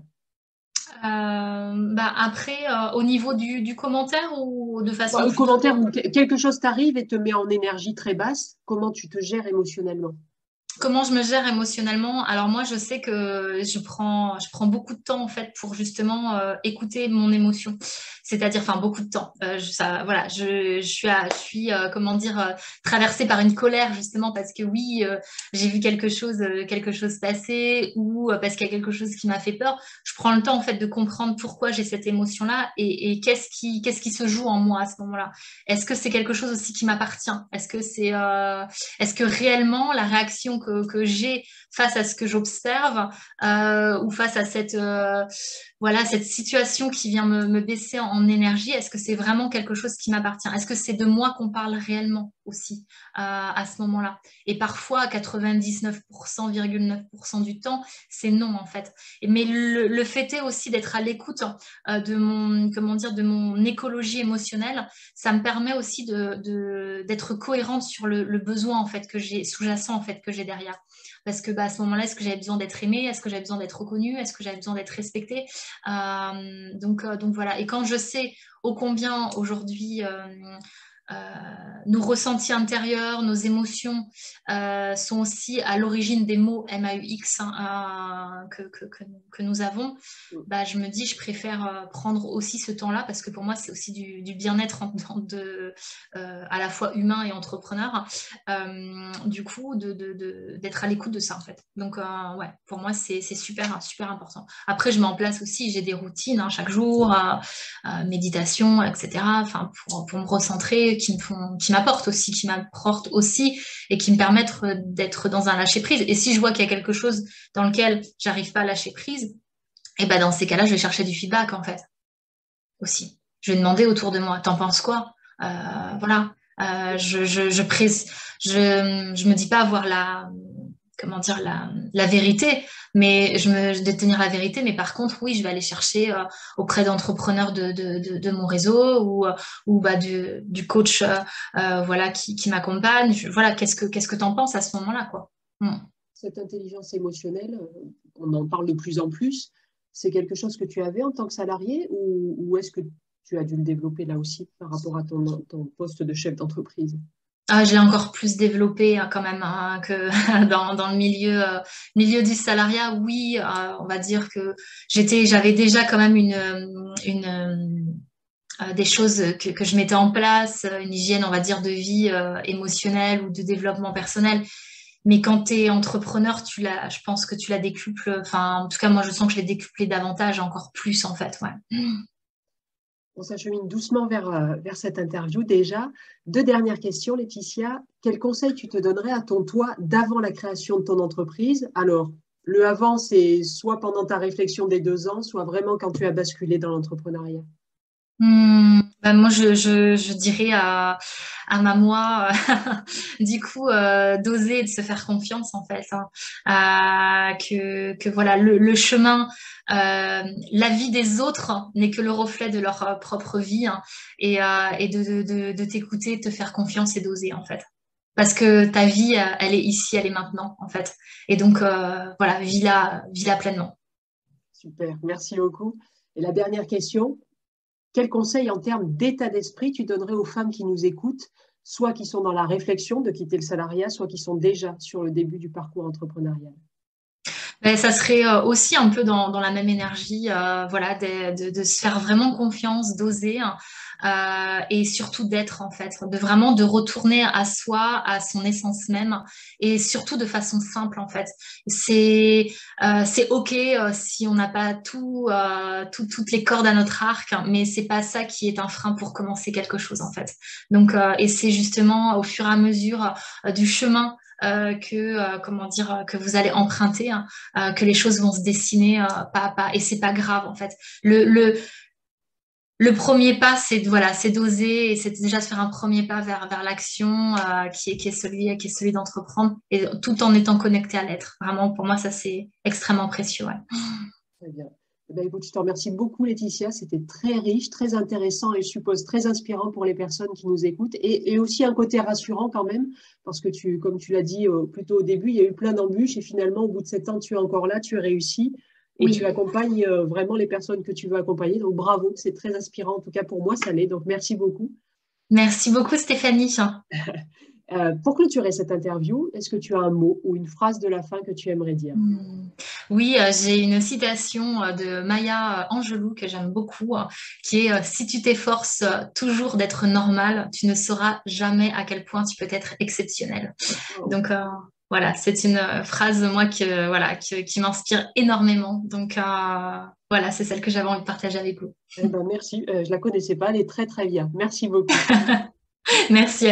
Bah après, au niveau du, du, commentaire ou de façon... Bah, commentaire, quelque chose t'arrive et te met en énergie très basse, comment tu te gères émotionnellement? Comment je me gère émotionnellement? Alors moi, je sais que je prends, je prends beaucoup de temps en fait pour justement euh, écouter mon émotion. C'est-à-dire, enfin, beaucoup de temps. Euh, ça, voilà, je, je suis, à, je suis euh, comment dire, traversée par une colère justement parce que oui, j'ai vu quelque chose, quelque chose passer ou parce qu'il y a quelque chose qui m'a fait peur. Je prends le temps en fait de comprendre pourquoi j'ai cette émotion-là et, et qu'est-ce qui, qu'est-ce qui se joue en moi à ce moment-là. Est-ce que c'est quelque chose aussi qui m'appartient? Est-ce que c'est, est-ce que réellement la réaction que, que j'ai face à ce que j'observe euh, ou face à cette, euh, voilà, cette situation qui vient me, baisser en, énergie, est-ce que c'est vraiment quelque chose qui m'appartient? Est-ce que c'est de moi qu'on parle réellement aussi euh, à ce moment-là? Et parfois, 99,9% du temps, c'est non en fait. Mais le, le fait est aussi d'être à l'écoute euh, de mon, comment de mon écologie émotionnelle. Ça me permet aussi d'être cohérente sur le, le besoin en fait que j'ai sous-jacent en fait que j'ai derrière parce que bah, à ce moment-là, est-ce que j'avais besoin d'être aimée? Est-ce que j'avais besoin d'être reconnue? Est-ce que j'avais besoin d'être respectée? Euh, donc, euh, donc voilà. Et quand je sais ô combien aujourd'hui euh, nos ressentis intérieurs, nos émotions euh, sont aussi à l'origine des mots MAUX hein, que, que, que, nous avons, bah, je me dis, je préfère euh, prendre aussi ce temps-là parce que pour moi, c'est aussi du, du bien-être de, à la fois humain et entrepreneur. du coup, d'être de, de, à l'écoute de ça, en fait. Donc, ouais, pour moi, c'est super, super important. Après, je mets en place aussi, j'ai des routines hein, chaque jour, méditation, etc., pour, pour me recentrer qui me font, qui m'apportent aussi, qui m'apportent aussi et qui me permettent d'être dans un lâcher prise. Et si je vois qu'il y a quelque chose dans lequel j'arrive pas à lâcher prise, eh ben dans ces cas-là, je vais chercher du feedback en fait aussi. Je vais demander autour de moi, t'en penses quoi? Euh, Voilà. Euh, je, je, je, je, je me dis pas avoir la, comment dire, la, vérité, mais je me détenir la vérité. Mais par contre, oui, je vais aller chercher euh, auprès d'entrepreneurs de, mon réseau ou, euh, bah, du, coach euh, voilà, qui, m'accompagne. Voilà, qu'est-ce que qu'est-ce que tu en penses à ce moment-là quoi? Hmm. Cette intelligence émotionnelle, on en parle de plus en plus. C'est quelque chose que tu avais en tant que salarié ou, est-ce que tu as dû le développer là aussi par rapport à ton poste de chef d'entreprise? Ah, je l'ai encore plus développé hein, quand même hein, que dans, dans, le milieu, euh, milieu du salariat. Oui, euh, on va dire que j'étais, j'avais déjà quand même une, une euh, des choses que, que, je mettais en place, une hygiène, on va dire, de vie émotionnelle ou de développement personnel. Mais quand tu es entrepreneur, tu l'as, je pense que tu la décuples. Enfin, en tout cas, moi, je sens que je l'ai décuplé davantage, encore plus, en fait. Ouais on s'achemine doucement vers, euh, vers cette interview déjà. Deux dernières questions, Laetitia. Quel conseil tu te donnerais à ton toi d'avant la création de ton entreprise? Alors, le avant, c'est soit pendant ta réflexion des deux ans, soit vraiment quand tu as basculé dans l'entrepreneuriat. Hmm, ben moi, je, je, dirais à, à ma moi, du coup, euh, d'oser et de se faire confiance, en fait. Hein. que, que voilà, le, chemin, euh, la vie des autres n'est que le reflet de leur euh, propre vie. Hein. et, et de, de, de t'écouter, te faire confiance et d'oser, en fait. Parce que ta vie, elle est ici, elle est maintenant, en fait. Et donc, voilà, vis-la vis pleinement. Super, merci beaucoup. Et la dernière question, quel conseil en termes d'état d'esprit tu donnerais aux femmes qui nous écoutent, soit qui sont dans la réflexion de quitter le salariat, soit qui sont déjà sur le début du parcours entrepreneurial? Ben, ça serait euh, aussi un peu dans, la même énergie, euh, voilà, de, se faire vraiment confiance, d'oser, hein, euh, et surtout d'être en fait, de vraiment de retourner à soi, à son essence même, et surtout de façon simple en fait. C'est euh, c'est ok euh, si on n'a pas tout, tout, toutes les cordes à notre arc, mais c'est pas ça qui est un frein pour commencer quelque chose en fait. Donc et c'est justement au fur et à mesure du chemin euh, que euh, comment dire que vous allez emprunter, hein, que les choses vont se dessiner pas à pas et c'est pas grave en fait. Le, le le premier pas, c'est voilà, c'est d'oser et c'est déjà de faire un premier pas vers, l'action euh, qui, est, qui, est celui, celui d'entreprendre et tout en étant connecté à l'être. Vraiment, pour moi, ça, c'est extrêmement précieux. Très bien. Eh ben, je te remercie beaucoup, Laetitia. C'était très riche, très intéressant et je suppose très inspirant pour les personnes qui nous écoutent et, et aussi un côté rassurant quand même parce que, tu, comme tu l'as dit euh, plutôt au début, il y a eu plein d'embûches et finalement, au bout de sept ans, tu es encore là, tu as réussi et tu accompagnes euh, vraiment les personnes que tu veux accompagner. Donc bravo, c'est très inspirant. En tout cas, pour moi, ça l'est. Donc merci beaucoup. Merci beaucoup, Stéphanie. Euh, pour clôturer cette interview, est-ce que tu as un mot ou une phrase de la fin que tu aimerais dire? Hmm. Oui, euh, j'ai une citation de Maya Angelou que j'aime beaucoup, qui est Si tu t'efforces toujours d'être normal, tu ne sauras jamais à quel point tu peux être exceptionnel. Oh. Donc, voilà, c'est une euh, phrase, moi, que, voilà, qui m'inspire énormément. Donc, euh, voilà, c'est celle que j'avais envie de partager avec vous. Eh ben, merci. Euh, je ne la connaissais pas. Elle est très, très bien. Merci beaucoup. merci.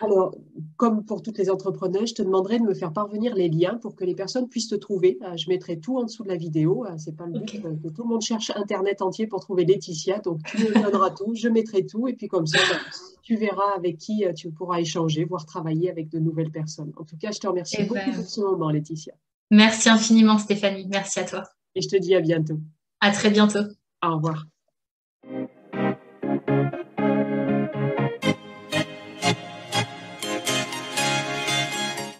Alors, comme pour toutes les entrepreneurs, je te demanderai de me faire parvenir les liens pour que les personnes puissent te trouver. Euh, je mettrai tout en dessous de la vidéo. Euh, c'est pas le but que tout le monde cherche Internet entier pour trouver Laetitia. Donc, tu me donneras tout, je mettrai tout. Et puis, comme ça, tu verras avec qui tu pourras échanger, voire travailler avec de nouvelles personnes. En tout cas, je te remercie eh beaucoup ben, pour ce moment, Laetitia. Merci infiniment, Stéphanie. Merci à toi. Et je te dis à bientôt. À très bientôt. Au revoir.